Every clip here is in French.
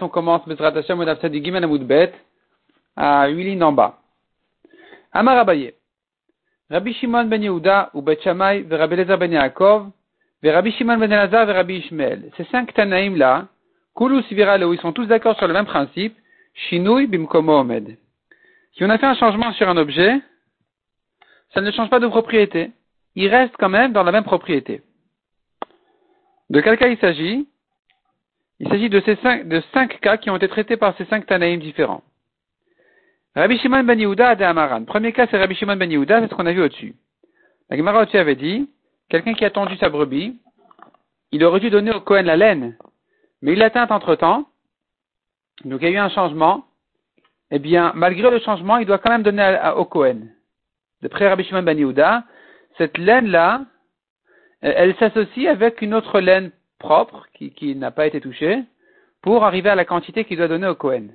On commence Bezrat Hashem Gimel à 8 lignes en bas. Amar Abaye. Rabbi Shimon ben Yehuda ou Bet Shammai, ve Rabbi Lezer ben Yaakov, ve Rabbi Shimon ben Elazar, ve Rabbi Ishmael. Ces cinq Tanaïm là, Koulou Sivira, où ils sont tous d'accord sur le même principe, Shinui Bimkomo Omed. Si on a fait un changement sur un objet, ça ne change pas de propriété. Il reste quand même dans la même propriété. De quel cas il s'agit? Il s'agit de, ces cinq, cas qui ont été traités par ces cinq Tanaïm différents. Rabbi Shimon ben Yehuda de Amaran. Premier cas, c'est Rabbi Shimon ben Yehuda, c'est ce qu'on a vu au-dessus. La Gemara au-dessus avait dit, quelqu'un qui a tendu sa brebis, il aurait dû donner au Cohen la laine, mais il l'a atteint entre-temps, donc il y a eu un changement, eh bien, malgré le changement, il doit quand même donner au Cohen. D'après Rabbi Shimon ben Yehuda, cette laine-là, elle s'associe avec une autre laine propre, qui, qui n'a pas été touché, pour arriver à la quantité qu'il doit donner au Kohen.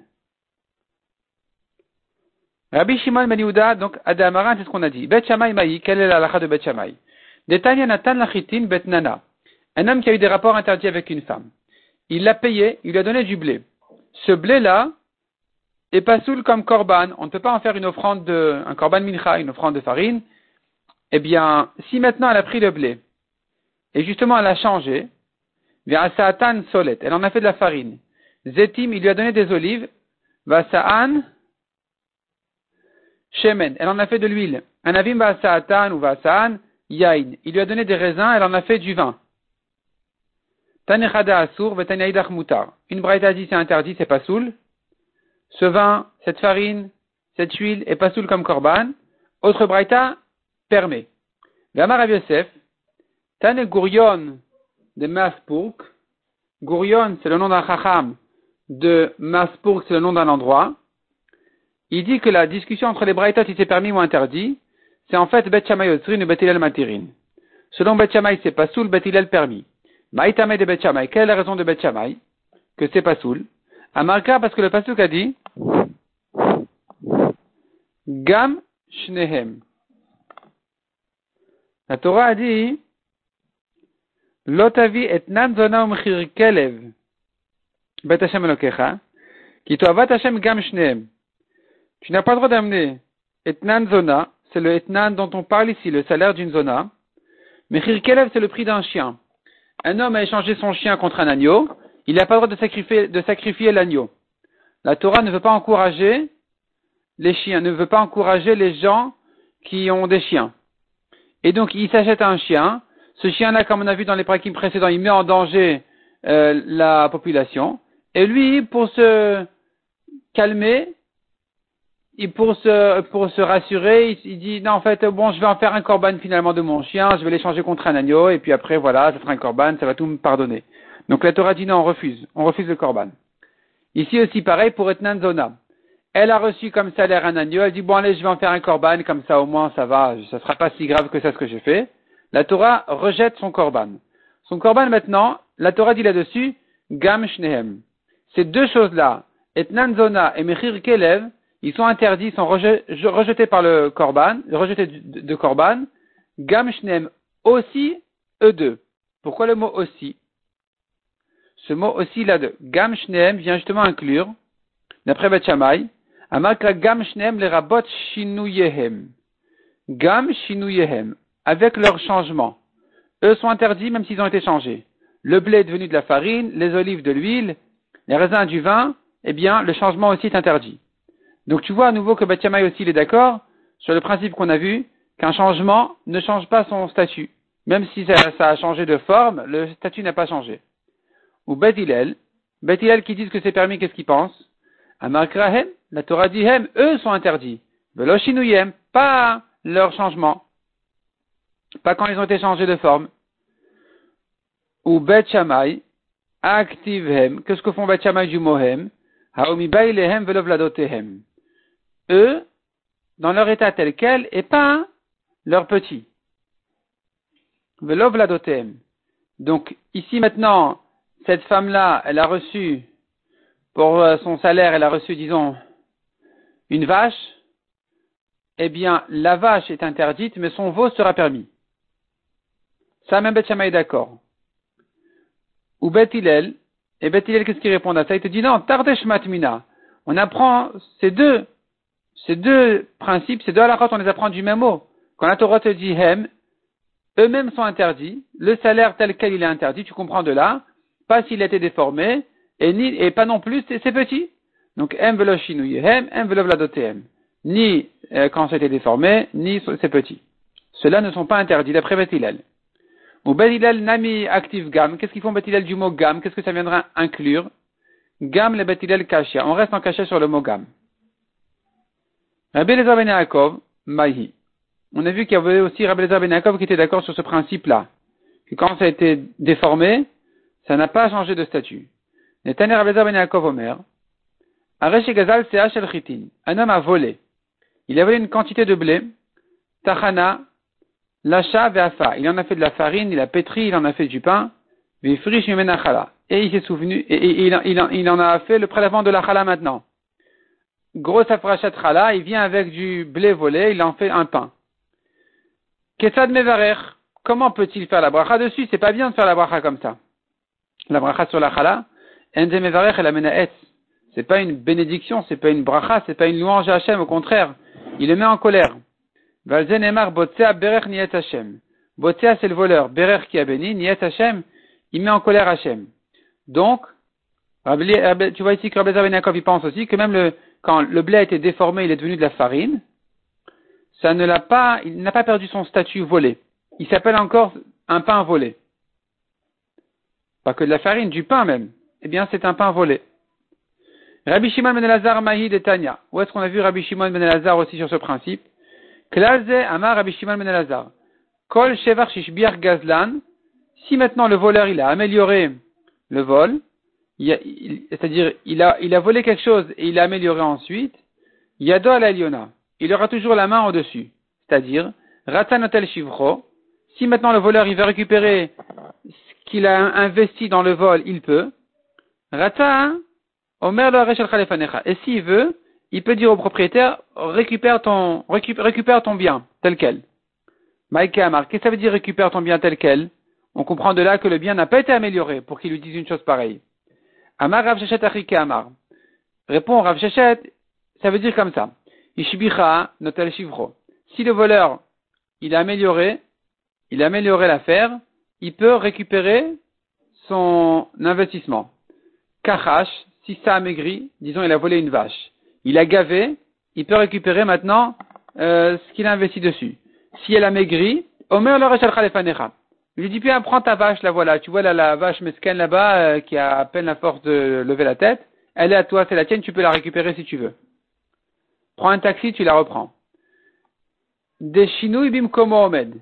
Rabbi Shimon Ben donc Adamaran, c'est ce qu'on a dit. Bet Shammai Maï, quelle est la de Bet Shammai? Natan Lachitin Bet Nana. Un homme qui a eu des rapports interdits avec une femme. Il l'a payé, il lui a donné du blé. Ce blé-là est pas soul comme korban. On ne peut pas en faire une offrande de, un korban mincha, une offrande de farine. Eh bien, si maintenant elle a pris le blé, et justement elle a changé, Satan solet. Elle en a fait de la farine. Zetim, il lui a donné des olives. Vasa'an shemen. Elle en a fait de l'huile. Anavim Vasa'atan ou Vasa'an yain. Il lui a donné des raisins. Elle en a fait du vin. Tanechada asur vetanaïdach mutar. Une braïta dit c'est interdit, c'est pas soul. Ce vin, cette farine, cette huile est pas soul comme korban. Autre braïta permet. Gamar Yosef. Tane gurion de Maspurg. Gourion, c'est le nom d'un chacham. De Maspurg, c'est le nom d'un endroit. Il dit que la discussion entre les braïtot, si c'est permis ou interdit, c'est en fait Bet Shammai Osrin ou Bet Matirin. Selon Bet c'est pas soul, Bet permis. Maïtame de Bet. Quelle est la raison de Bet? Que c'est pas soul? Amarka, parce que le pasuk a dit, Gam Shnehem. La Torah a dit, Lotavi et nanzona umchir kelev. Bet Hashem Elokecha. Hashem. Tu n'as pas le droit d'amener etnan zona, c'est le etnan dont on parle ici, le salaire d'une zona. Mechir kelev, c'est le prix d'un chien. Un homme a échangé son chien contre un agneau, il n'a pas le droit de sacrifier, de sacrifier l'agneau. La Torah ne veut pas encourager les chiens, ne veut pas encourager les gens qui ont des chiens. Et donc, il s'achète un chien, ce chien-là, comme on a vu dans les prakim précédents, il met en danger euh, la population. Et lui, pour se calmer, et pour se, rassurer, il, dit, non, en fait, bon, je vais en faire un corban finalement de mon chien, je vais l'échanger contre un agneau, et puis après, voilà, ça fera un corban, ça va tout me pardonner. Donc la Torah dit non, on refuse, on refuse le corban. Ici aussi, pareil pour Etnan Zona. Elle a reçu comme salaire un agneau, elle dit, bon, allez, je vais en faire un corban, comme ça au moins ça va, ça sera pas si grave que ça ce que j'ai fait la Torah rejette son korban. Son korban maintenant, la Torah dit là-dessus, gam shnehem. Ces deux choses-là, etnan zona et mechir kelev, ils sont interdits, ils sont rejetés, par le korban, rejetés de, korban, gam shnehem aussi, eux deux. Pourquoi le mot aussi? Ce mot aussi là de gam shnehem vient justement inclure, d'après Bet Shammai, gam shnehem les rabot shinuyehem. Gam shinuyehem avec leur changement. Eux sont interdits même s'ils ont été changés. Le blé est devenu de la farine, les olives de l'huile, les raisins du vin, eh bien, le changement aussi est interdit. Donc tu vois à nouveau que Batiamai aussi est d'accord sur le principe qu'on a vu, qu'un changement ne change pas son statut. Même si ça, a changé de forme, le statut n'a pas changé. Ou Bet Hillel, qui disent que c'est permis, qu'est-ce qu'ils pensent Amarkrahem, la Torah dit hem, eux sont interdits. Veloshinuyem, pas leur changement. Pas quand ils ont été changés de forme. Ou Bet Shammai, activhem. Qu'est-ce que font Bet Shammai du mohem? Haomibaylehem velovladotehem. Eux, dans leur état tel quel, et pas leur petit. Velovladotehem. Donc, ici maintenant, cette femme-là, elle a reçu, pour euh, son salaire, elle a reçu, disons, une vache, eh bien, la vache est interdite, mais son veau sera permis. Ça, même Bet est d'accord. Ou Bet Et Bethilel, qu'est-ce qu'il répond à ça? Il te dit non, Tardesh Matmina. On apprend ces deux, ces deux principes, ces deux halakhot, on les apprend du même mot. Quand la Torah te dit hem, eux-mêmes sont interdits. Le salaire tel quel il est interdit, tu comprends de là. Pas s'il a été déformé, et, ni, et pas non plus, c'est petit. Donc, hem velo hem, hem velo. Ni euh, quand c'était déformé, ni c'est petit. Ceux-là ne sont pas interdits d'après Bethilel. Ou Bethilel nami active gam. Qu'est-ce qu'ils font Bethilel du mot gam? Qu'est-ce que ça viendra inclure? Gam le Bethilel kashia. On reste en cachet sur le mot gam. Rabbi Elazar ben Yaakov, mahi. On a vu qu'il y avait aussi Rabbi Elazar ben Yaakov qui était d'accord sur ce principe-là. Que quand ça a été déformé, ça n'a pas changé de statut. Netane Rabbi Elazar ben Yaakov Omer. Aresh Gazal el Chitin. Un homme a volé. Il a volé une quantité de blé. Tachana L'achat ve'afa. Il en a fait de la farine, il a pétri, il en a fait du pain. Et il s'est souvenu, et, il, en a fait le prélèvement de la chala maintenant. Gros afrachat chala, il vient avec du blé volé, il en fait un pain. Kessad mevarer. Comment peut-il faire la bracha dessus? C'est pas bien de faire la bracha comme ça. La bracha sur la chala. Ende mevarer et la menaet. C'est pas une bénédiction, c'est pas une bracha, c'est pas une louange à Hachem, au contraire. Il le met en colère. Valzenemar Botsea Berer Niet Hashem. Botsea c'est le voleur. Berer qui a béni. Niet Hashem, il met en colère Hashem. Donc, tu vois ici que Rabbi Yaakov il pense aussi que même le, quand le blé a été déformé, il est devenu de la farine, ça ne l'a pas, il n'a pas perdu son statut volé. Il s'appelle encore un pain volé. Pas que de la farine, du pain même. Eh bien, c'est un pain volé. Rabbi Shimon ben Elazar Mahi de Tanya. Où est-ce qu'on a vu Rabbi Shimon ben Elazar aussi sur ce principe? Amar Rabbi Shimon ben. Kol Shevar Shishbiar Gazlan. Si maintenant le voleur il a amélioré le vol, c'est-à-dire il a, il a volé quelque chose et il a amélioré ensuite, Yado al Il aura toujours la main au-dessus. C'est-à-dire, Ratanotel Shivro. Si maintenant le voleur il veut récupérer ce qu'il a investi dans le vol, il peut. Rata, Omer Et s'il veut, il peut dire au propriétaire, récupère ton, récupère, ton bien, tel quel. Mike Amar, qu'est-ce que ça veut dire récupère ton bien tel quel? On comprend de là que le bien n'a pas été amélioré pour qu'il lui dise une chose pareille. Amar Rav Shechet Amar. Répond Rav Shechet, ça veut dire comme ça. Ishbicha notel shivro. Si le voleur, il a amélioré, il a amélioré l'affaire, il peut récupérer son investissement. Kachash, si ça a maigri, disons il a volé une vache il a gavé, il peut récupérer maintenant euh, ce qu'il a investi dessus. Si elle a maigri, Omer le Il lui dit bien, prends ta vache, la voilà. Tu vois là, la vache mesquine là-bas, euh, qui a à peine la force de lever la tête. Elle est à toi, c'est la tienne, tu peux la récupérer si tu veux. Prends un taxi, tu la reprends. Des bim komo omed.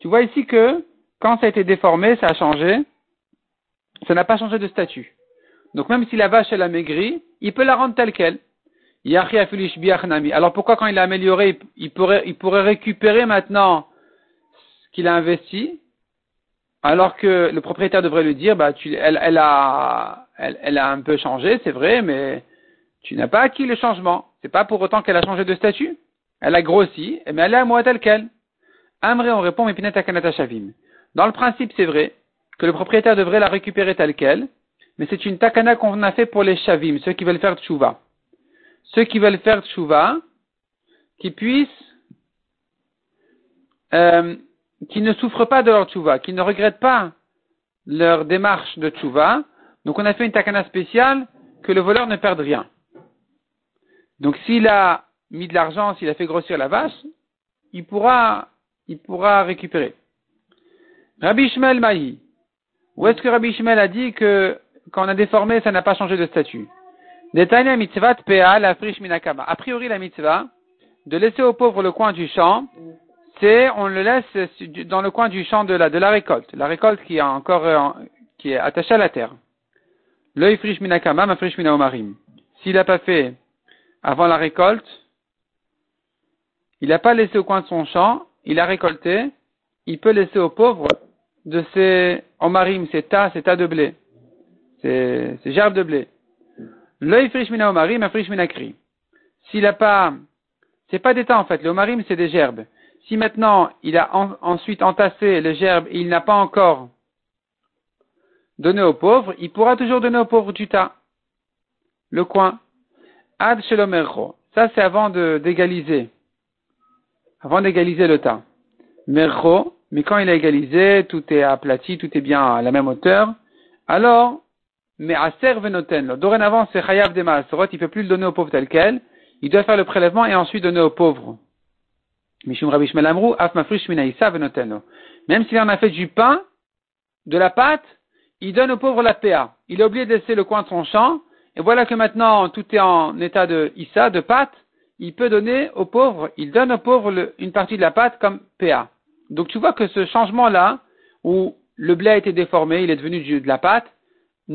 Tu vois ici que, quand ça a été déformé, ça a changé. Ça n'a pas changé de statut. Donc même si la vache, elle a maigri, il peut la rendre telle qu'elle. Alors pourquoi quand il a amélioré, il pourrait, il pourrait récupérer maintenant ce qu'il a investi, alors que le propriétaire devrait lui dire, bah, tu, elle, elle, a, elle, a un peu changé, c'est vrai, mais tu n'as pas acquis le changement. C'est pas pour autant qu'elle a changé de statut. Elle a grossi, mais elle est à moi telle qu'elle. Amré, on répond, mais Kanata Shavim. Dans le principe, c'est vrai que le propriétaire devrait la récupérer telle qu'elle, mais c'est une takana qu'on a fait pour les Shavim, ceux qui veulent faire tchouva ceux qui veulent faire tchouva, qui puissent, euh, qui ne souffrent pas de leur tchouva, qui ne regrettent pas leur démarche de tchouva. Donc on a fait une takana spéciale que le voleur ne perde rien. Donc s'il a mis de l'argent, s'il a fait grossir la vache, il pourra, il pourra récupérer. Rabbi Shmuel Mahi. Où est-ce que Rabbi Shmuel a dit que quand on a déformé, ça n'a pas changé de statut? Mitzvah la minakama. A priori, la mitzvah, de laisser au pauvre le coin du champ, c'est, on le laisse dans le coin du champ de la, de la récolte. La récolte qui est encore, euh, qui est attachée à la terre. Le frish minakama, ma frish minaomarim. S'il n'a pas fait avant la récolte, il n'a pas laissé au coin de son champ, il a récolté, il peut laisser au pauvre de ses omarim, ses tas, ses tas de blé, ses, ses gerbes de blé. L'œil frish mina omarim, frish mina kri. S'il n'a pas, c'est pas des temps en fait, le omarim c'est des gerbes. Si maintenant il a ensuite entassé les gerbes et il n'a pas encore donner aux pauvres, il pourra toujours donner aux pauvres du tas. Le coin. Ad shelomercho. Ça, c'est avant d'égaliser. Avant d'égaliser le tas. Mercho, mais quand il a égalisé, tout est aplati, tout est bien à la même hauteur, alors, mais à venoten, dorénavant, c'est chayav de maasorot, il ne peut plus le donner aux pauvres tel quel, il doit faire le prélèvement et ensuite donner aux pauvres. Mishum Rabbi af Même s'il en a fait du pain, de la pâte, il donne aux pauvres la PA. Il est oublié de laisser le coin de son champ, et voilà que maintenant tout est en état de Issa, de pâte, il peut donner aux pauvres, il donne aux pauvres une partie de la pâte comme PA. Donc tu vois que ce changement-là, où le blé a été déformé, il est devenu de la pâte,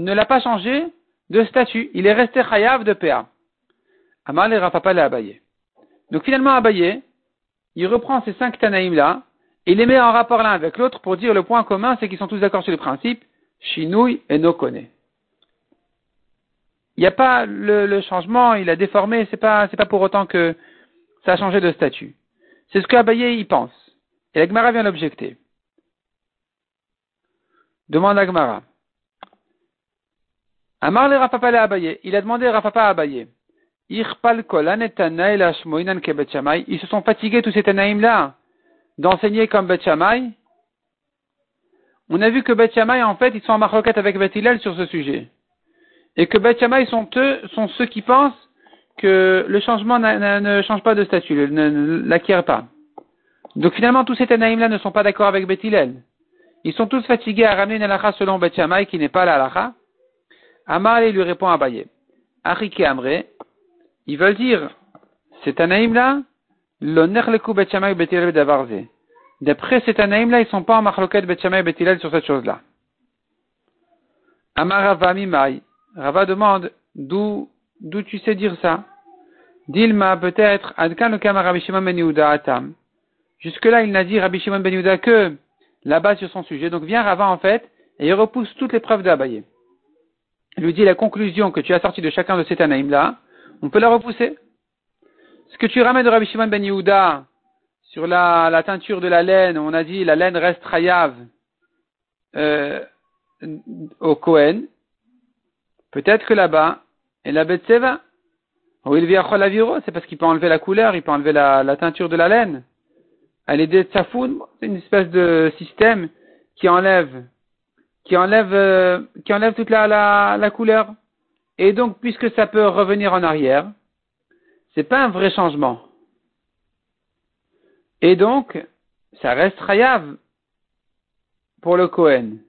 ne l'a pas changé de statut. Il est resté chayav de PA. Amal et Rafapa l'a abayé. Donc finalement, Abayé, il reprend ces cinq Tanaïm-là, et les met en rapport l'un avec l'autre pour dire le point commun, c'est qu'ils sont tous d'accord sur le principe, Shinui et Nokone. Il n'y a pas le, changement, il a déformé, c'est pas, pas pour autant que ça a changé de statut. C'est ce que Abaye y pense. Et l'Agmara vient l'objecter. Demande Agmara. Amar le Rafapa à Abaye. Il a demandé Rafapa à Abaye. Ils se sont fatigués tous ces Tanaïm-là d'enseigner comme Bet On a vu que Bet en fait, ils sont en marroquette avec Bet sur ce sujet et que Beth sont eux, sont ceux qui pensent que le changement ne change pas de statut, ne, l'acquiert pas. Donc finalement, tous ces Tanaïm-là ne sont pas d'accord avec Beth Ils sont tous fatigués à ramener une halakha selon Beth qui n'est pas la halakha. Amal lui répond à Baye. Arike Amre, ils veulent dire, ces Tanaïm-là, l'honneur le coup Beth Shammai D'après ces Tanaïm-là, ils sont pas en machloket Beth et sur cette chose-là. Amaravami Mai. Rava demande d'où d'où tu sais dire ça? Dilma peut-être Adkan le Kama Rabbi Shimon ben Atam. Jusque-là, il n'a dit Rabbi Shimon ben que là-bas sur son sujet. Donc vient Rava en fait et il repousse toutes les preuves d'Abaye. Il lui dit la conclusion que tu as sortie de chacun de ces Tanaïm là, on peut la repousser. Ce que tu ramènes de Rabbi Shimon ben Yehuda sur la, teinture de la laine, on a dit la laine reste rayav euh, au Kohen, Peut-être que là-bas, et la Betseva, où il vient à c'est parce qu'il peut enlever la couleur, il peut enlever la, teinture de la laine. Elle est des tsafoun, c'est une espèce de système qui enlève, qui enlève, euh, qui enlève toute la, la, la, couleur. Et donc, puisque ça peut revenir en arrière, c'est pas un vrai changement. Et donc, ça reste rayav pour le Kohen.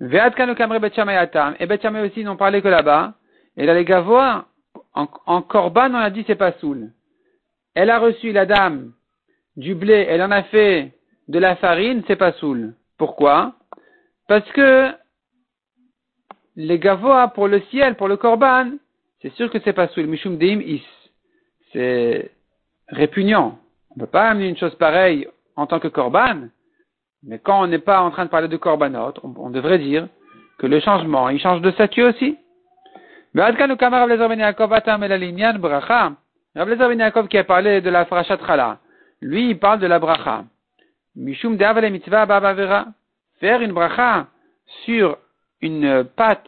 Et Bet aussi n'ont parlé que là-bas. Et là, les Gavois, en, en Corban, on a dit c'est pas soul. Elle a reçu la dame du blé, elle en a fait de la farine, c'est pas soul. Pourquoi? Parce que les Gavois, pour le ciel, pour le Corban, c'est sûr que c'est pas soul. Mishum deim is. C'est répugnant. On ne peut pas amener une chose pareille en tant que Corban. Mais quand on n'est pas en train de parler de korbanot, on, devrait dire que le changement, il change de statut aussi. Ben Yaakov qui a parlé de la frachat lui il parle de la bracha. Mishum mitzvah Faire une bracha sur une pâte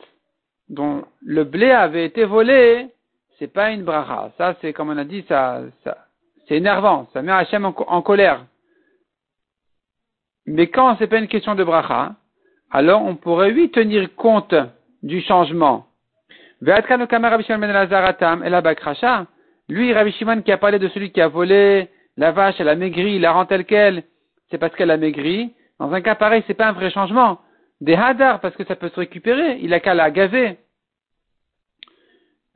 dont le blé avait été volé, c'est pas une bracha. Ça, c'est comme on a dit, ça, c'est énervant. Ça met Hachem en colère. Mais quand c'est pas une question de bracha, alors on pourrait oui tenir compte du changement. Ben lui, Rabbi Shimon qui a parlé de celui qui a volé la vache, elle a maigri, la rend telle qu'elle, c'est parce qu'elle a maigri. Dans un cas pareil, c'est pas un vrai changement. Des hadar, parce que ça peut se récupérer, il a qu'à la gaver.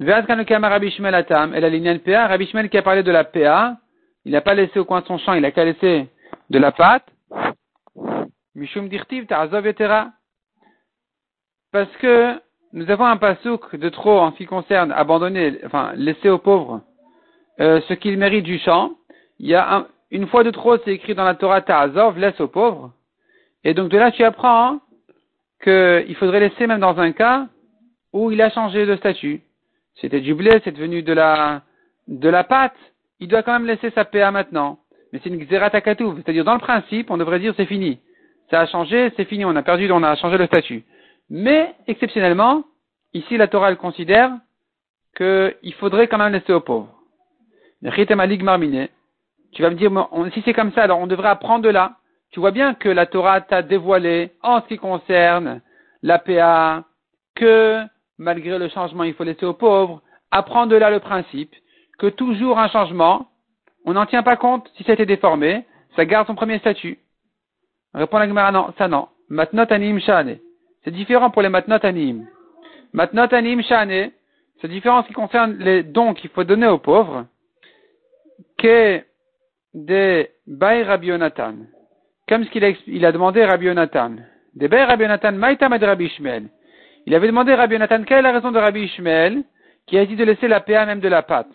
Rabbi Shimon atam, elle a l'ignan PA, Rabbi Shimon qui a parlé de la PA, il n'a pas laissé au coin de son champ, il a qu'à laisser de la pâte. Mishum dirtiv ta'azov Parce que nous avons un pasouk de trop en ce qui concerne abandonner, enfin laisser aux pauvres euh, ce qu'ils méritent du champ. Il y a une fois de trop, c'est écrit dans la Torah Ta'azov, laisse aux pauvres. Et donc de là, tu apprends qu'il faudrait laisser même dans un cas où il a changé de statut. C'était du blé, c'est devenu de la de la pâte. Il doit quand même laisser sa PA maintenant. Mais c'est une xeratakatou, c'est-à-dire dans le principe, on devrait dire c'est fini ça a changé, c'est fini, on a perdu, on a changé le statut. Mais, exceptionnellement, ici la Torah elle considère qu'il faudrait quand même laisser aux pauvres. Tu vas me dire, si c'est comme ça, alors on devrait apprendre de là. Tu vois bien que la Torah t'a dévoilé, en ce qui concerne l'APA, que malgré le changement, il faut laisser aux pauvres. Apprendre de là le principe que toujours un changement, on n'en tient pas compte si ça a été déformé, ça garde son premier statut. Répond la Gemara, non, ça non. Matnot anim. C'est différent pour les matnot anim. Matnot c'est différent en ce qui concerne les dons qu'il faut donner aux pauvres, que des Yonatan. Comme ce qu'il a, il a demandé Rabbi Yonatan. Des Bay Rabbi Yonatan, Maïtam de Rabbi Ishmael. Il avait demandé à Rabbi Yonatan quelle est la raison de Rabbi Ishmael qui a dit de laisser la PA même de la pâte?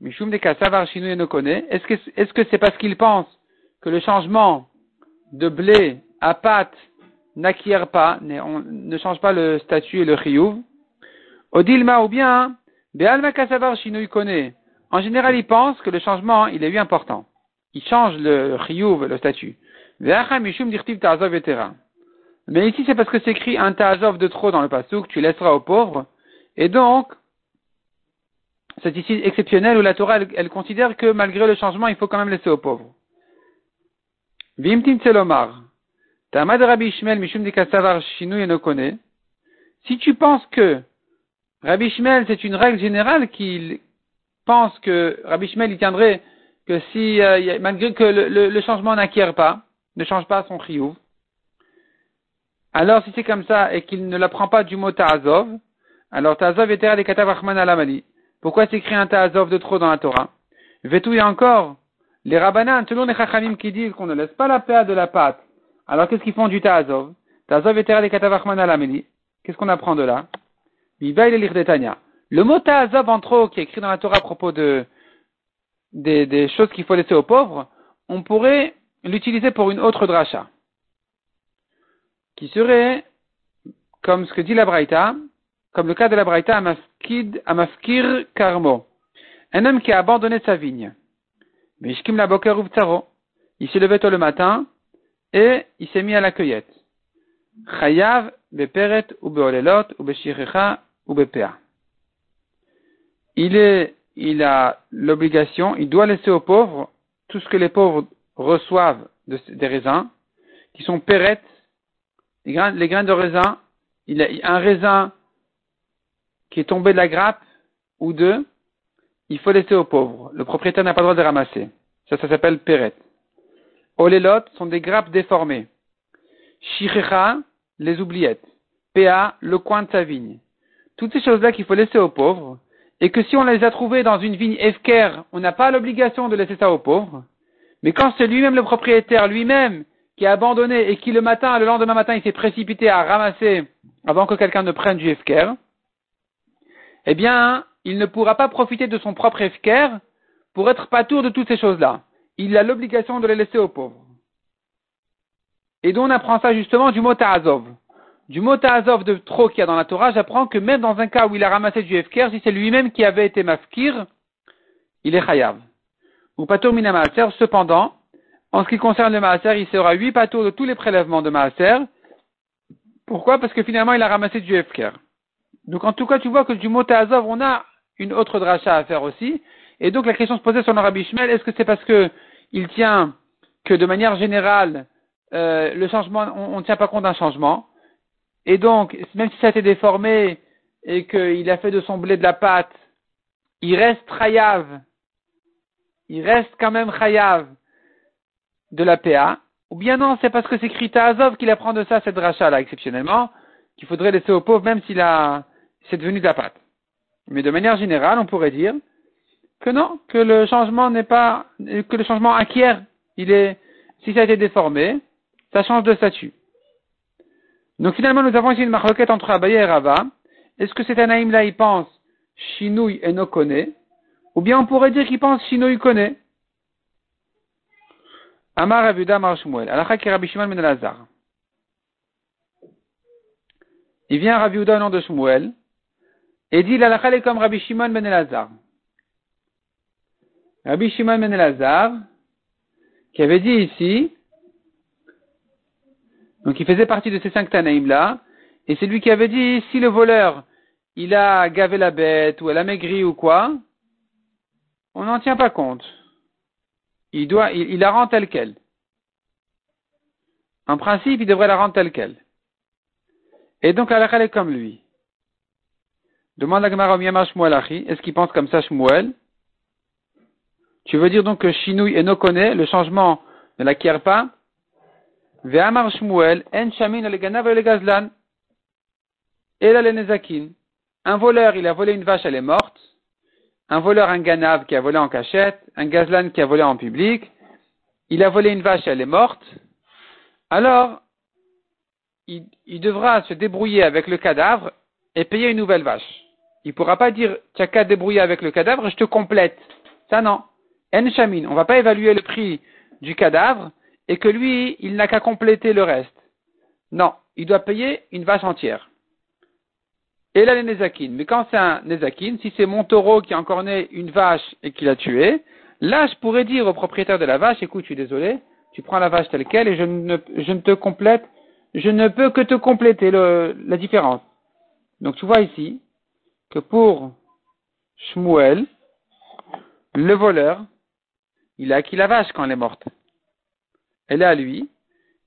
Mishum de Kassavar Shinou ne connaît. Est-ce que c'est parce qu'il pense que le changement de blé à pâte n'acquiert pas, on ne change pas le statut et le chiyuv? Odilma ou bien, Be'alma Kassavar Shinou connaît. En général, il pense que le changement, il est eu important. Il change le chiyuv, le statut. Mais ici, c'est parce que c'est écrit un ta'azov de trop dans le que tu laisseras aux pauvres. Et donc, c'est ici exceptionnel où la Torah, elle, considère que malgré le changement, il faut quand même laisser aux pauvres. Vimtim tselomar. Tamad Rabbi Ishmael Mishum Dikasavar Shinu connaît. Si tu penses que Rabbi Ishmael, c'est une règle générale qu'il pense que Rabbi Ishmael, il tiendrait que si, euh, malgré que le, changement n'acquiert pas, ne change pas son chiyuv, alors si c'est comme ça et qu'il ne l'apprend pas du mot ta'azov, alors ta'azov était des katavachman alamali. Pourquoi s'écrit un ta'azov de trop dans la Torah? Vetou, encore les rabbanan, selon les chachamim qui disent qu'on ne laisse pas la paix de la pâte. Alors qu'est-ce qu'ils font du ta'azov? Ta'azov était des katavachman alamali. Qu'est-ce qu'on apprend de là? Le mot ta'azov en trop qui est écrit dans la Torah à propos de des choses qu'il faut laisser aux pauvres, on pourrait l'utiliser pour une autre dracha, qui serait, comme ce que dit la Braïta, comme le cas de la Braïta à Mafkir Karmo, un homme qui a abandonné sa vigne. Mishkim la boker Il s'est levé tôt le matin et il s'est mis à la cueillette. Chayav beperet ou beolelot ou ou bepea. Il est il a l'obligation, il doit laisser aux pauvres tout ce que les pauvres reçoivent des raisins, qui sont pérettes, les les graines de raisin, il a un raisin qui est tombé de la grappe ou deux, il faut laisser aux pauvres. Le propriétaire n'a pas le droit de ramasser. Ça, ça s'appelle pérette. Olélot sont des grappes déformées. Shirecha, les oubliettes. Pa, le coin de sa vigne. Toutes ces choses-là qu'il faut laisser aux pauvres, et que si on les a trouvés dans une vigne Efker, on n'a pas l'obligation de laisser ça aux pauvres. Mais quand c'est lui-même le propriétaire, lui-même, qui a abandonné et qui le matin, le lendemain matin, il s'est précipité à ramasser avant que quelqu'un ne prenne du Efker, eh bien, il ne pourra pas profiter de son propre Efker pour être patour de toutes ces choses-là. Il a l'obligation de les laisser aux pauvres. Et donc on apprend ça justement du mot Ta'azov du mot ta'azov de trop qu'il y a dans la Torah, j'apprends que même dans un cas où il a ramassé du Efker, si c'est lui-même qui avait été mafkir, il est chayav. Ou patour mina maaser, cependant, en ce qui concerne le maaser, il sera huit patours de tous les prélèvements de maaser. Pourquoi? Parce que finalement, il a ramassé du Efker. Donc, en tout cas, tu vois que du mot ta'azov, on a une autre dracha à faire aussi. Et donc, la question se posait sur le Rabbi est-ce que c'est parce que il tient que de manière générale, euh, le changement, on ne tient pas compte d'un changement, et donc, même si ça a été déformé et qu'il a fait de son blé de la pâte, il reste chayav. Il reste quand même chayav de la PA. Ou bien non, c'est parce que c'est Krita Azov qu'il apprend de ça, cette rachat-là, exceptionnellement, qu'il faudrait laisser au pauvre même s'il a, c'est devenu de la pâte. Mais de manière générale, on pourrait dire que non, que le changement n'est pas, que le changement acquiert. Il est, si ça a été déformé, ça change de statut. Donc finalement, nous avons ici une marquette entre Abaye et Rava. Est-ce que cet anaïm-là, il pense Shinouï et no Ou bien on pourrait dire qu'il pense Shinouï connaît Amar Avuda Mar Shmuel. Rabbi Shimon ben. Il vient Rabbi Uda au nom de Shmuel et dit l'alacha est comme Rabbi Shimon ben Elazar. Rabbi Shimon ben qui avait dit ici Donc il faisait partie de ces cinq Tanaïm là, et c'est lui qui avait dit, si le voleur, il a gavé la bête, ou elle a maigri ou quoi, on n'en tient pas compte. Il doit, il, la rend telle qu'elle. En principe, il devrait la rendre telle qu'elle. Et donc, elle est comme lui. Demande à Gemara Shmuel est-ce qu'il pense comme ça Shmuel? Tu veux dire donc que Shinui et no connaît, le changement ne l'acquiert pas? Ve'amar Shmuel. Un voleur, il a volé une vache, elle est morte. Un voleur, un ganav qui a volé en cachette. Un gazlan qui a volé en public. Il a volé une vache, elle est morte. Alors, il, devra se débrouiller avec le cadavre et payer une nouvelle vache. Il ne pourra pas dire, tu qu'à débrouiller avec le cadavre, je te complète. Ça non. En chamin, on va pas évaluer le prix du cadavre et que lui, il n'a qu'à compléter le reste. Non, il doit payer une vache entière. Et là, les Nezakin. Mais quand c'est un Nezakin, si c'est mon taureau qui a encore né une vache et qui l'a tué, là, je pourrais dire au propriétaire de la vache, écoute, je suis désolé, tu prends la vache telle qu'elle et je ne, te complète, je ne peux que te compléter la différence. Donc tu vois ici, que pour Shmuel, le voleur, il a acquis la vache quand elle est morte. Elle est à lui,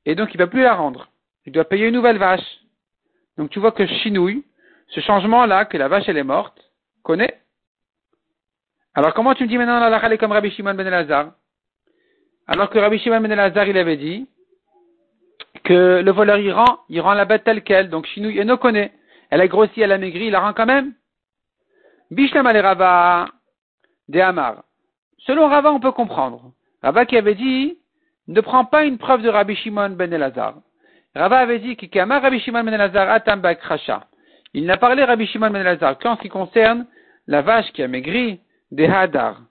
et donc il ne va plus la rendre. Il doit payer une nouvelle vache. Donc tu vois que Chinouille, ce changement-là, que la vache elle est morte, connaît. Alors comment tu me dis maintenant la est comme Rabbi Shimon ben Elazar? Alors que Rabbi Shimon ben Elazar, il avait dit que le voleur il rend, il rend la bête telle qu'elle, donc elle ne connaît. Elle a grossi, elle a maigri, il la rend quand même. Bishlam Rava de Amar. Selon Rava, on peut comprendre. Rava qui avait dit, ne prends pas une preuve de Rabbi Shimon ben Elazar. Rava avait dit qu'Amar Rabbi Shimon ben Elazar atam krasha. Il n'a parlé Rabbi Shimon ben Elazar qu'en ce qui concerne la vache qui a maigri des hadar.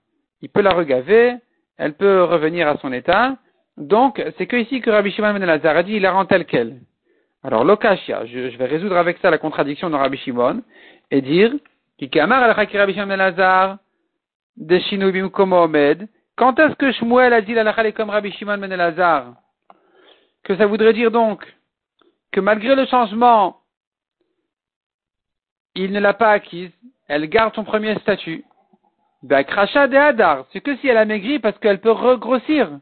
Il peut la regaver, elle peut revenir à son état. Donc, c'est que ici que Rabbi Shimon ben Elazar a dit, il la rend telle qu'elle. Alors, l'okashia, je, vais résoudre avec ça la contradiction de Rabbi Shimon et dire al de Quand est-ce que Shmuel a dit la comme Rabbi Shimon ben Elazar? Que ça voudrait dire donc que malgré le changement, il ne l'a pas acquise, elle garde son premier statut. Crachat de Hadar, c'est que si elle a maigri parce qu'elle peut regrossir.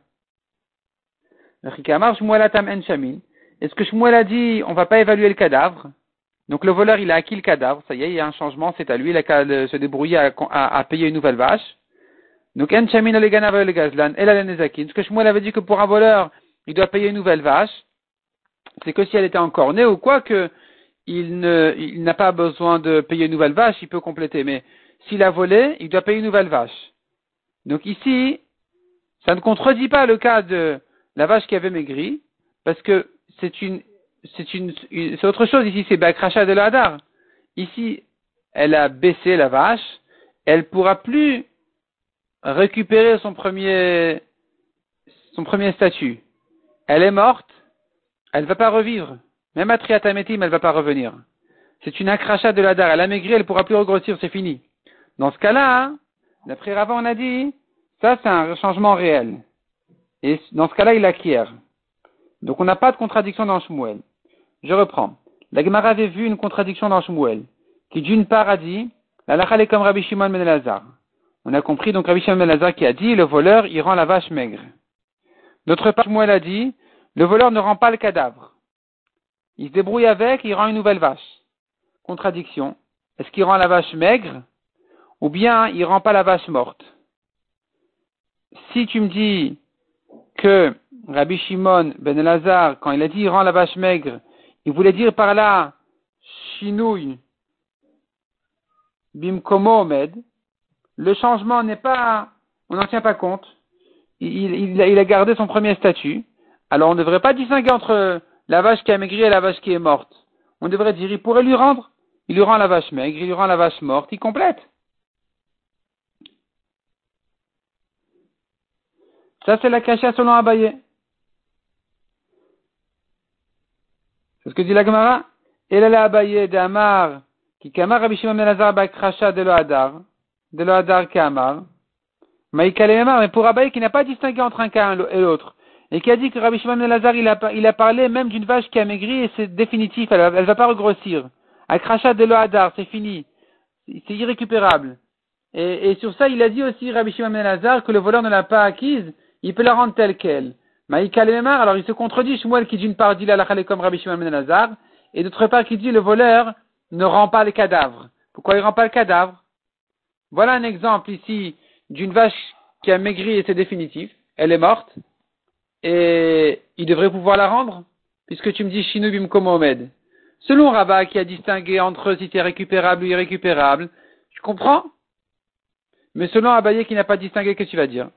Est-ce que Shmuel a dit on va pas évaluer le cadavre? Donc le voleur, il a acquis le cadavre, ça y est, il y a un changement, c'est à lui, il a qu'à se débrouiller à, payer une nouvelle vache. Donc, en chamin le le gazlan, et la nezakin. Ce que Shmuel avait dit que pour un voleur, il doit payer une nouvelle vache, c'est que si elle était encore née ou quoi, que il ne, n'a pas besoin de payer une nouvelle vache, il peut compléter. Mais s'il a volé, il doit payer une nouvelle vache. Donc ici, ça ne contredit pas le cas de la vache qui avait maigri, parce que c'est une autre chose. Ici, c'est Bakrasha de l'Adar. Ici, elle a baissé la vache. Elle pourra plus récupérer son premier statut. Elle est morte. Elle ne va pas revivre. Même à Triatametim, elle ne va pas revenir. C'est une akracha de l'Adar. Elle a maigri, elle ne pourra plus regrossir, c'est fini. Dans ce cas-là, d'après Ravan, on a dit, ça c'est un changement réel. Et dans ce cas-là, il acquiert. Donc on n'a pas de contradiction dans Shmuel. Je reprends. La Gemara avait vu une contradiction dans Shmuel, qui d'une part a dit, la est comme Rabbi Shimon ben Elazar. On a compris donc Rabbi Shimon ben Elazar qui a dit, le voleur, il rend la vache maigre. D'autre part, Shmuel a dit, le voleur ne rend pas le cadavre. Il se débrouille avec, il rend une nouvelle vache. Contradiction. Est-ce qu'il rend la vache maigre, ou bien il rend pas la vache morte? Si tu me dis que Rabbi Shimon ben Elazar, quand il a dit il rend la vache maigre, il voulait dire par là, Shinouille, Bimkomo Le changement n'est pas, on n'en tient pas compte. Il, a gardé son premier statut. Alors on ne devrait pas distinguer entre la vache qui a maigri et la vache qui est morte. On devrait dire, il pourrait lui rendre. Il lui rend la vache maigre, il lui rend la vache morte, il complète. Ça, c'est la cacha selon Abaye. C'est ce que dit la Gemara. Elle est abaye d'Amar, qui kamar Rabbi Shimon ben Lazar bakrasha de hadar, de hadar kamar. Mais pour Abaye qui n'a pas distingué entre un cas et l'autre, et qui a dit que Rabbi Shimon ben Lazar, il a, parlé même d'une vache qui a maigri et c'est définitif, elle, ne va pas regrossir. À de l'Ohadar, c'est fini. C'est irrécupérable. Et, sur ça, il a dit aussi, Rabbi Shimon ben Lazar, que le voleur ne l'a pas acquise, il peut la rendre telle qu'elle. Maïka alors il se contredit, Shmuel qui d'une part dit la comme Rabbi Shimon ben Lazar, et d'autre part qui dit le voleur ne rend pas le cadavre. Pourquoi il rend pas le cadavre? Voilà un exemple ici d'une vache qui a maigri et c'est définitif. Elle est morte. Et il devrait pouvoir la rendre, puisque tu me dis Shinubim Mohamed. Selon Rabat qui a distingué entre si c'est récupérable ou irrécupérable, tu comprends? Mais selon Abaye qui n'a pas distingué, qu'est-ce que tu vas dire?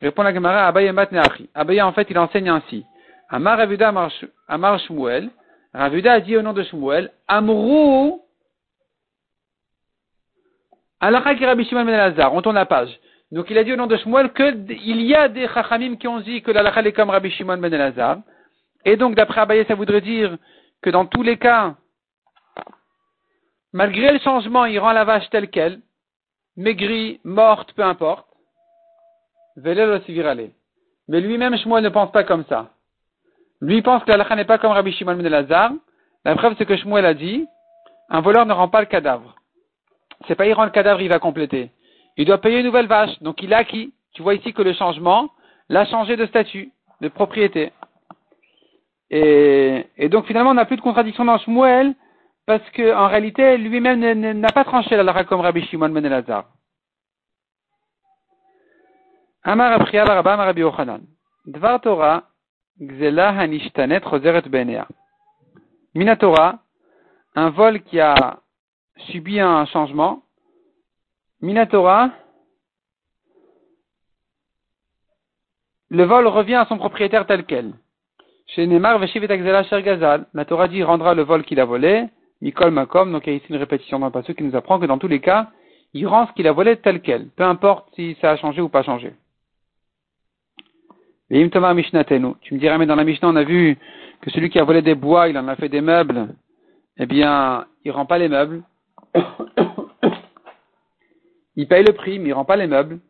Répond la Gemara, Abaye Matneachi. Abaye en fait il enseigne ainsi. Amar Ravuda Amar Shmuel. Ravuda a dit au nom de Shmuel, Amrou qui Rabbi. On tourne la page. Donc il a dit au nom de Shmuel qu'il y a des chachamim qui ont dit que l'alakha est comme Rabbi Shimon ben Elazar. Et donc d'après Abaye, ça voudrait dire que dans tous les cas, malgré le changement, il rend la vache telle qu'elle, maigrie, morte, peu importe. Mais lui-même, Shmuel ne pense pas comme ça. Lui pense que l'alakha n'est pas comme Rabbi Shimon ben Elazar. La preuve, c'est que Shmuel a dit, un voleur ne rend pas le cadavre. C'est pas il rend le cadavre, il va compléter il doit payer une nouvelle vache. Donc il a acquis. Tu vois ici que le changement l'a changé de statut, de propriété. Et, donc finalement, on n'a plus de contradiction dans Shmuel, parce qu'en réalité, lui-même n'a pas tranché la lara comme Rabbi Shimon ben Elazar. Amar Barabam Rabbi Yochanan. Dvar Torah, Gzela Hanishtanet Roseret Benea. Minatora, un vol qui a subi un changement, Minatora, le vol revient à son propriétaire tel quel. Chez Neymar, Gazal, la Torah dit rendra le vol qu'il a volé, Mikol Makom, donc il y a ici une répétition le passage qui nous apprend que dans tous les cas, il rend ce qu'il a volé tel quel, peu importe si ça a changé ou pas changé. Tu me dirais, mais dans la Mishnah, on a vu que celui qui a volé des bois, il en a fait des meubles. Eh bien, il rend pas les meubles. Il paye le prix, mais il rend pas les meubles.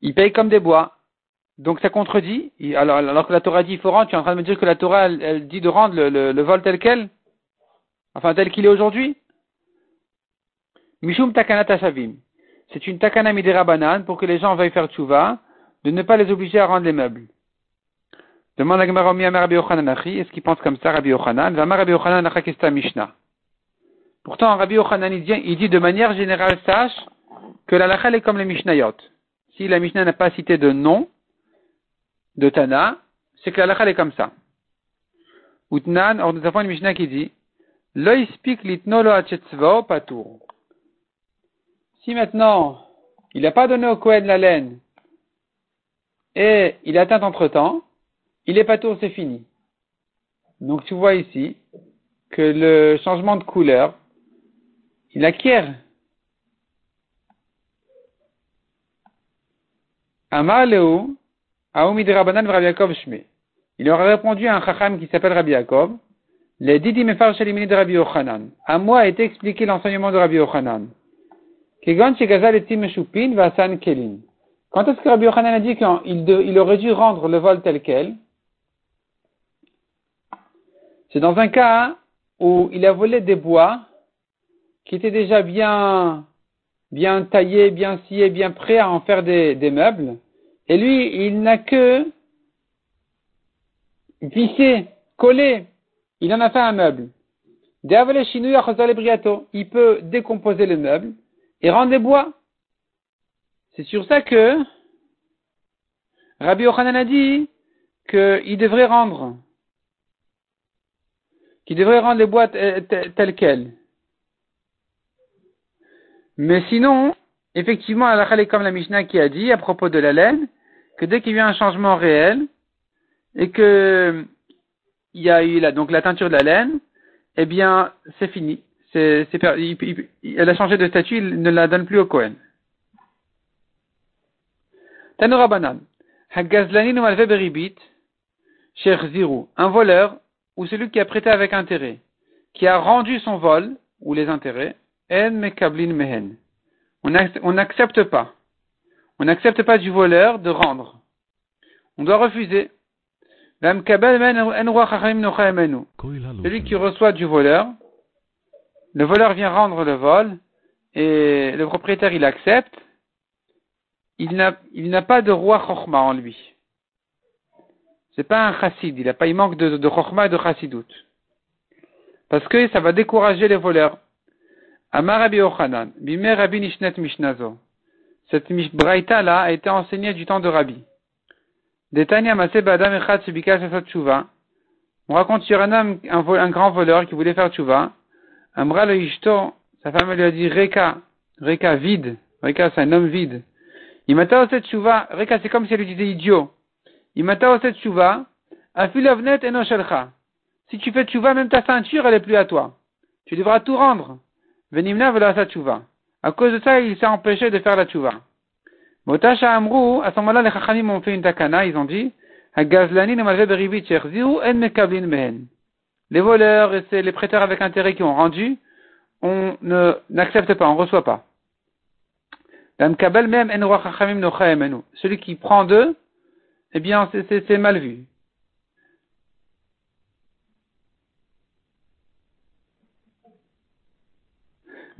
Il paye comme des bois. Donc ça contredit. Alors, que la Torah dit il faut rendre, tu es en train de me dire que la Torah, dit de rendre le, vol tel quel? Enfin, tel qu'il est aujourd'hui? Mishum takana. C'est une takana midera pour que les gens veuillent faire tchouva, de ne pas les obliger à rendre les meubles. Demande à Gemara Rabbi Yochanan est-ce qu'il pense comme ça, Rabbi Yochanan? Va Rabbi Yochanan Mishnah. Pourtant, Rabbi Yochanan, il dit de manière générale, sache que la lachal est comme les Mishnayot. Si la Mishnah n'a pas cité de nom de Tana, c'est que la lachal est comme ça. Utnan, or nous avons une Mishnah qui dit, Lo litno lo patour. Si maintenant, il n'a pas donné au Kohen la laine, et il atteint entre temps, il est patour, c'est fini. Donc tu vois ici que le changement de couleur, il acquiert. Amar Leu, Aoumi de Rabbanan Rabbi Yaakov Shme. Il aurait répondu à un chacham qui s'appelle Rabbi Yaakov, les Didi Mefar Shalimini de Rabbi Yochanan. À moi a été expliqué l'enseignement de Rabbi Yochanan. Kegon Shegazal et Timeshupin Vasan Kelin. Quand est-ce que Rabbi Yochanan a dit qu'il il aurait dû rendre le vol tel quel? C'est dans un cas où il a volé des bois qui était déjà bien, bien taillé, bien scié, bien prêt à en faire des, des meubles. Et lui, il n'a que vissé, collé. Il en a fait un meuble. Il peut décomposer le meuble et rendre des bois. C'est sur ça que Rabbi Yochanan a dit qu'il devrait rendre, qu'il devrait rendre les bois telles quelles. Mais sinon, effectivement, Allah est comme la Mishnah qui a dit à propos de la laine, que dès qu'il y a eu un changement réel, et que il y a eu la, donc la teinture de la laine, eh bien, c'est fini. Elle a changé de statut, il ne la donne plus au Kohen. Tanura Banan. Hagazlanin malve beribit, cher Zirou. Un voleur, ou celui qui a prêté avec intérêt, qui a rendu son vol, ou les intérêts, on n'accepte pas. On n'accepte pas du voleur de rendre. on doit refuser. Celui qui reçoit du voleur, le voleur vient rendre le vol, et le propriétaire il accepte, il n'a pas de roi chorma en lui. C'est pas un chassid, il pas, il manque de, de et de chassidout. Parce que ça va décourager les voleurs. Amar Rabbi Ochanan, Bimer Rabbi Nishnet Mishnazo. Cette braïta là a été enseignée du temps de Rabbi. Detania Masé Badam Echad Subika Sasat On raconte sur un homme, un, un, grand voleur qui voulait faire Tshuva. Amra le Ishto, sa femme lui a dit Reka, Reka vide. Reka c'est un homme vide. M'a cette Tshuva, Reka c'est comme si elle lui disait idiot. M'a cette Tshuva, Afilavnet Enoshelcha. Si tu fais Tshuva, même ta ceinture elle est plus à toi. Tu devras tout rendre. Venimna sa tshuva. À cause de ça, il s'est empêché de faire la tshuva. Motasha Amrou, à ce moment-là, les Chachamim ont fait une takana, ils ont dit, les voleurs et c'est les prêteurs avec intérêt qui ont rendu, on n'accepte pas, on ne reçoit pas. Celui qui prend d'eux, eh bien, c'est mal vu.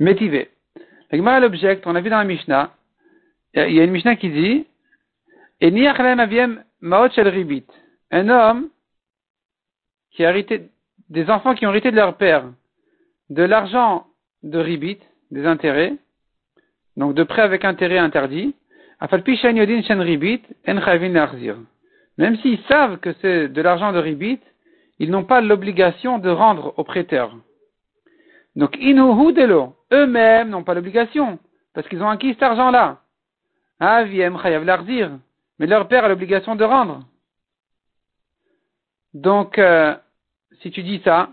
Métivé. La Gemara l'objecte, on a vu dans la Mishnah, il y a une Mishnah qui dit, un homme qui a hérité, des enfants qui ont hérité de leur père, de l'argent de ribit, des intérêts, donc de prêts avec intérêt interdit, même s'ils savent que c'est de l'argent de ribit, ils n'ont pas l'obligation de rendre au prêteur. Donc, inuhu delo, eux-mêmes n'ont pas l'obligation, parce qu'ils ont acquis cet argent-là. Aviem chayav l'arzir, mais leur père a l'obligation de rendre. Donc, euh, si tu dis ça,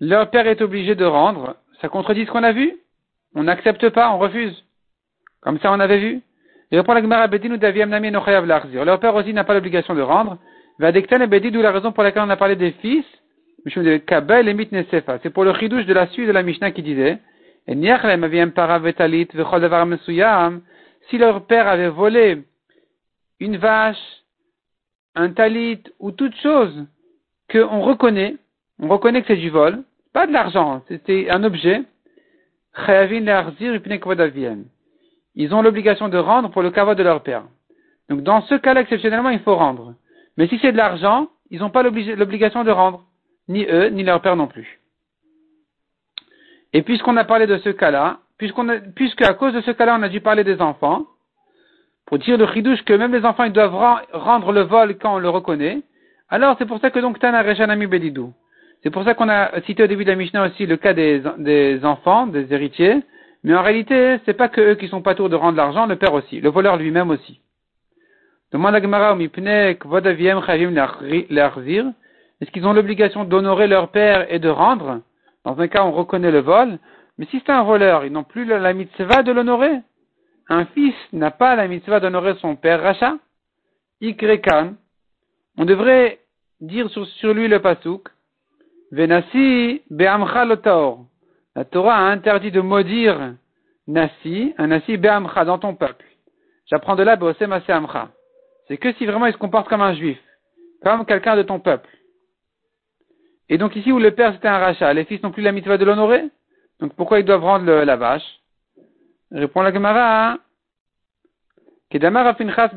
leur père est obligé de rendre, ça contredit ce qu'on a vu? On n'accepte pas, on refuse. Comme ça, on avait vu. Et reprend la Gemara Daviem Nami Leur père aussi n'a pas l'obligation de rendre. Va et Bedi, d'où la raison pour laquelle on a parlé des fils, c'est pour le chidouche de la suite de la Mishnah qui disait, si leur père avait volé une vache, un talit ou toute chose qu'on reconnaît, on reconnaît que c'est du vol, pas de l'argent, c'était un objet, ils ont l'obligation de rendre pour le kavod de leur père. Donc dans ce cas-là, exceptionnellement, il faut rendre. Mais si c'est de l'argent, ils n'ont pas l'obligation de rendre ni eux, ni leur père non plus. Et puisqu'on a parlé de ce cas-là, puisque à cause de ce cas-là, on a dû parler des enfants, pour dire le chidouche que même les enfants, ils doivent rendre le vol quand on le reconnaît, alors c'est pour ça que donc Tana Reshanami Belidou. C'est pour ça qu'on a cité au début de la Mishnah aussi le cas des, enfants, des héritiers, mais en réalité, c'est pas que eux qui sont pas tours de rendre l'argent, le père aussi, le voleur lui-même aussi. Demande à Gemara, est-ce qu'ils ont l'obligation d'honorer leur père et de rendre? Dans un cas, on reconnaît le vol. Mais si c'est un voleur, ils n'ont plus la mitzvah de l'honorer. Un fils n'a pas la mitzvah d'honorer son père Racha. Ikrekan. On devrait dire sur, lui le pasouk. Venasi be'amcha lotaor. La Torah a interdit de maudire Nasi, un Nasi be'amcha dans ton peuple. J'apprends de là be'osem amcha. C'est que si vraiment il se comporte comme un juif, comme quelqu'un de ton peuple. Et donc ici où le père c'était un rachat, les fils n'ont plus la mitzvah de l'honorer. Donc pourquoi ils doivent rendre la vache? Répond la Gemara. Kedamar Rafinchas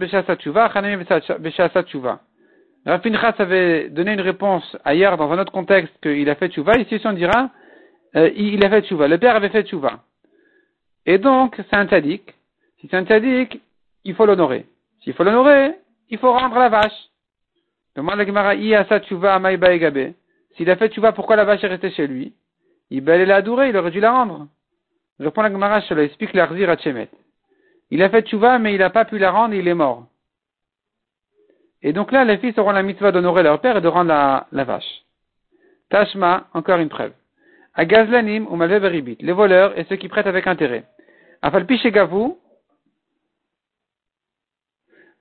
avait donné une réponse ailleurs dans un autre contexte qu'il a fait tchouva. Ici on dira euh, il a fait tchouva. Le père avait fait tchouva. Et donc c'est un tadik. Si c'est un tadik, il faut l'honorer. S'il faut l'honorer, il faut rendre la vache. Demande la Gemara, Iyasa tchouva baegabe. S'il a fait vois pourquoi la vache est restée chez lui? Il la adorer, il aurait dû la rendre. Je reprends la Gemara, je explique l'arzir à Tchemet. Il a fait tchouva, mais il n'a pas pu la rendre, il est mort. Et donc là, les fils auront la mitzvah d'honorer leur père et de rendre la, vache. Tashma, encore une preuve. À Gazlanim ou les voleurs et ceux qui prêtent avec intérêt. Afalpi Gavou,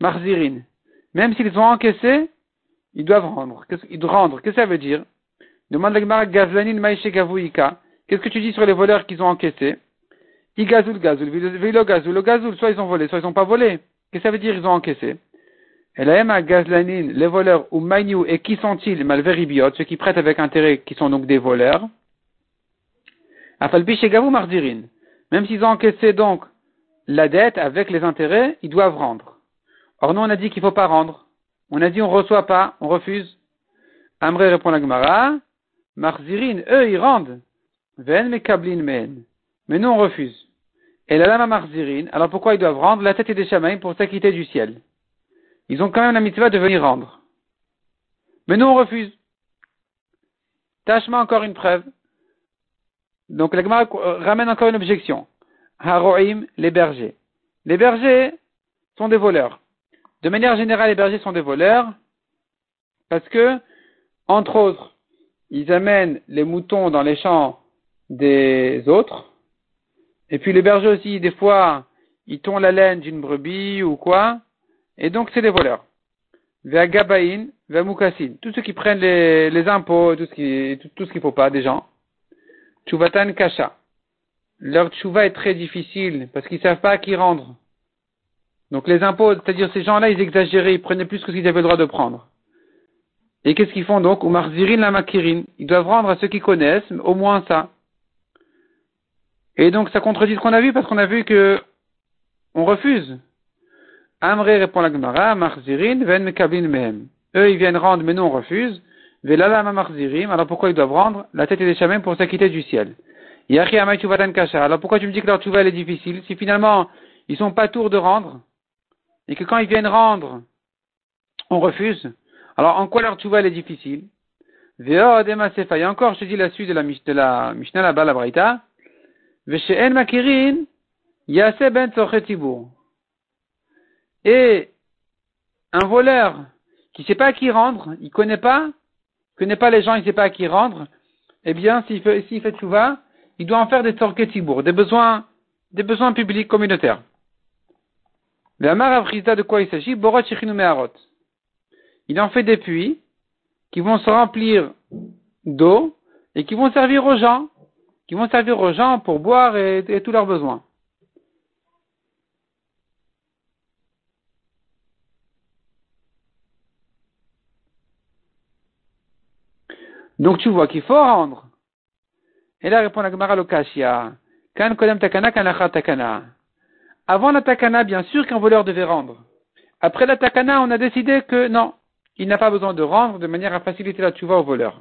Marzirin. Même s'ils ont encaissé, ils doivent rendre. Ils doivent rendre. Qu'est-ce que ça veut dire? Demande la Gemara Gavlanin Qu'est-ce que tu dis sur les voleurs qu'ils ont encaissés? Igazoul gazoul, vilo gazoul, le gazoul, soit ils ont volé, soit ils n'ont pas volé. Qu'est-ce que ça veut dire ils ont encaissé? Et la à gazlanine, les voleurs, ou magnou, et qui sont-ils, malveribiot, ceux qui prêtent avec intérêt, qui sont donc des voleurs? Afalbi gavou. Même s'ils ont encaissé donc la dette avec les intérêts, ils doivent rendre. Or nous on a dit qu'il ne faut pas rendre. On a dit on ne reçoit pas, on refuse. Amré répond la Gemara, marzirin, eux ils rendent. Ven me kablin men. Mais nous on refuse. Et la lama marzirin, alors pourquoi ils doivent rendre? La tête des chamaïs pour s'acquitter du ciel Ils ont quand même la mitzvah de venir rendre. Mais nous on refuse. Tâche-moi encore une preuve. Donc la Gemara ramène encore une objection. Haroim, les bergers. Les bergers sont des voleurs. De manière générale, les bergers sont des voleurs parce que, entre autres, ils amènent les moutons dans les champs des autres. Et puis les bergers aussi, des fois, ils tondent la laine d'une brebis ou quoi. Et donc, c'est des voleurs. Ve'agabain, ve'mukassin. Tous ceux qui prennent les, impôts, tout ce qui, tout, tout faut pas des gens. Chuvatan kasha. Leur tchouva est très difficile parce qu'ils savent pas à qui rendre. Donc les impôts, c'est-à-dire ces gens-là, ils exagéraient, ils prenaient plus que ce qu'ils avaient le droit de prendre. Et qu'est-ce qu'ils font donc? Zirin la makirin. Ils doivent rendre à ceux qui connaissent au moins ça. Et donc ça contredit ce qu'on a vu parce qu'on a vu que on refuse. Amré répond la Gemara, Marzirin ven mekabin mehem. Eux ils viennent rendre mais nous on refuse. Velalama marzirim, alors pourquoi ils doivent rendre la tête des chamins pour s'acquitter du ciel? Kasha. Alors pourquoi tu me dis que leur tchouva est difficile si finalement ils sont pas tours de rendre? Et que quand ils viennent rendre on refuse Alors en quoi leur tchouva est difficile? Et encore je dis la suite de la, de la Mishnah là-bas la Braïta. Makirin ben Et un voleur qui ne sait pas à qui rendre, il connaît pas, connaît pas les gens, il ne sait pas à qui rendre, eh bien, s'il fait, s'il il doit en faire des torquetibour, des besoins, des besoins publics communautaires. Le Amar de quoi il s'agit? Borot Il en fait des puits qui vont se remplir d'eau et qui vont servir aux gens qui vont servir aux gens pour boire et, tous leurs besoins. Donc tu vois qu'il faut rendre. Et là répond la Gemara Lokashia. Kan kodem takana, kan takana. Avant la takana, bien sûr qu'un voleur devait rendre. Après la takana, on a décidé que non, il n'a pas besoin de rendre de manière à faciliter la tchouva au voleur.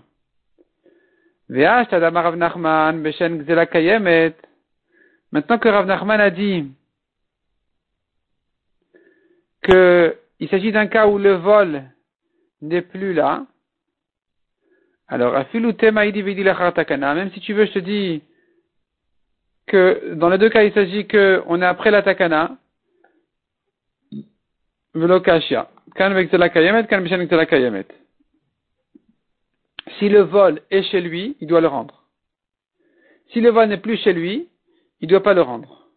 Maintenant que Rav Nachman a dit qu'il s'agit d'un cas où le vol n'est plus là, alors, même si tu veux, je te dis que dans les deux cas, il s'agit qu'on est après la takana, velokashia. Si le vol est chez lui, il doit le rendre. Si le vol n'est plus chez lui, il ne doit pas le rendre.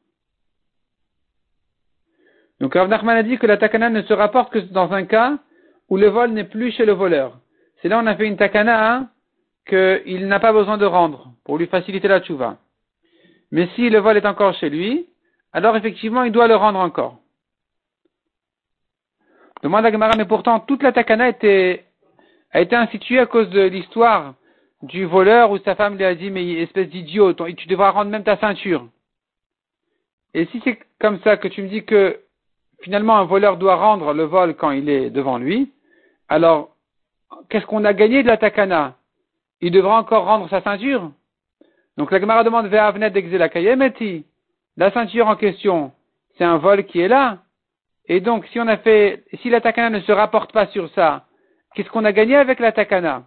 Donc Rav Nachman a dit que la takana ne se rapporte que dans un cas où le vol n'est plus chez le voleur. C'est là on a fait une takana hein, qu'il n'a pas besoin de rendre pour lui faciliter la tchouva. Mais si le vol est encore chez lui, alors effectivement il doit le rendre encore. Demande à Gemara, mais pourtant toute la takana était a été institué à cause de l'histoire du voleur où sa femme lui a dit, mais espèce d'idiot, tu devras rendre même ta ceinture. Et si c'est comme ça que tu me dis que finalement un voleur doit rendre le vol quand il est devant lui, alors qu'est-ce qu'on a gagné de la takana? Il devra encore rendre sa ceinture? Donc la Gemara demande vers Avnet d'Exelakayemeti. La ceinture en question, c'est un vol qui est là. Et donc si on a fait, si la takana ne se rapporte pas sur ça, Qu'est-ce qu'on a gagné avec la takana?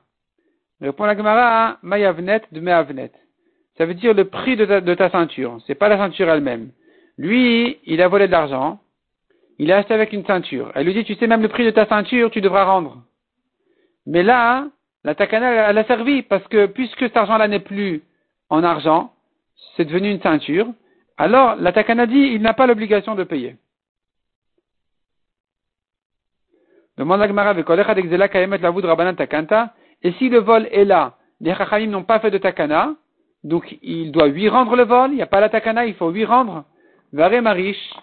Répond la Gemara, Mayavnet de Meavnet. Ça veut dire le prix de ta, de ta ceinture. C'est pas la ceinture elle-même. Lui, il a volé de l'argent. Il a acheté avec une ceinture. Elle lui dit, tu sais même le prix de ta ceinture, tu devras rendre. Mais là, la takana, elle a servi parce que puisque cet argent-là n'est plus en argent, c'est devenu une ceinture. Alors, la takana dit, il n'a pas l'obligation de payer. La Et si le vol est là, les Chachamim n'ont pas fait de takana, donc il doit lui rendre le vol, il n'y a pas la takana, il faut lui rendre. Vare marish,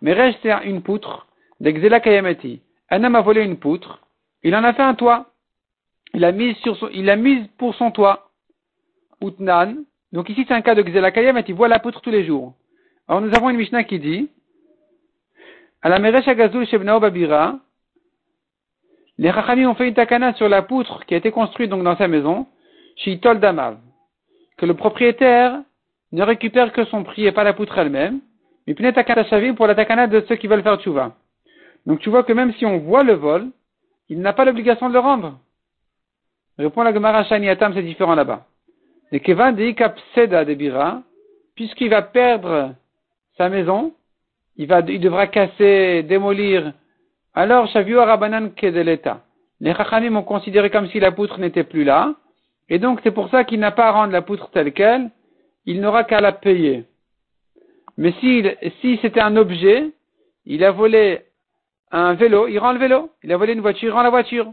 mais c'est une poutre, d'exela kayameti. Un homme a volé une poutre, il en a fait un toit. Il a mis sur son, il a mis pour son toit. Utnan. Donc ici c'est un cas de Xela Kayameti, il voit la poutre tous les jours. Alors nous avons une Mishnah qui dit, à la Meresh Agazul Shebnao Babira, les Rachamim ont fait une takana sur la poutre qui a été construite donc dans sa maison, Shitol Damav, que le propriétaire ne récupère que son prix et pas la poutre elle-même, mais pnei takana shavim pour la takana de ceux qui veulent faire tchouva. Donc tu vois que même si on voit le vol, il n'a pas l'obligation de le rendre. Répond la Gemara Shaniatam, c'est différent là-bas. Et Kevan de Seda de Bira, puisqu'il va perdre sa maison, il, va, il devra casser, démolir alors, Shaviu Arabanan Kedeleta. Les Chachamim ont considéré comme si la poutre n'était plus là, et donc c'est pour ça qu'il n'a pas à rendre la poutre telle qu'elle, il n'aura qu'à la payer. Mais si, si c'était un objet, il a volé un vélo, il rend le vélo. Il a volé une voiture, il rend la voiture.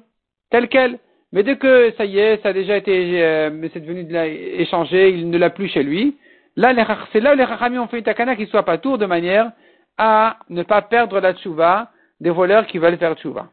Telle qu'elle. Mais dès que ça y est, ça a déjà été, euh, c'est devenu de échangé, il ne l'a plus chez lui. Là, c'est là où les Chachamim ont fait une takana qui soit pas tour de manière à ne pas perdre la tchouva des voleurs qui veulent faire tchouva.